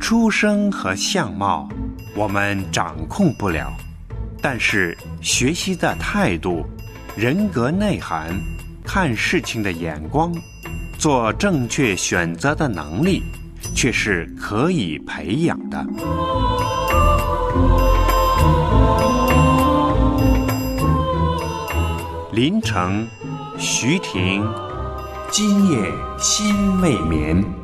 出生和相貌我们掌控不了但是学习的态度人格内涵看事情的眼光做正确选择的能力却是可以培养的。林城徐婷今夜心未眠。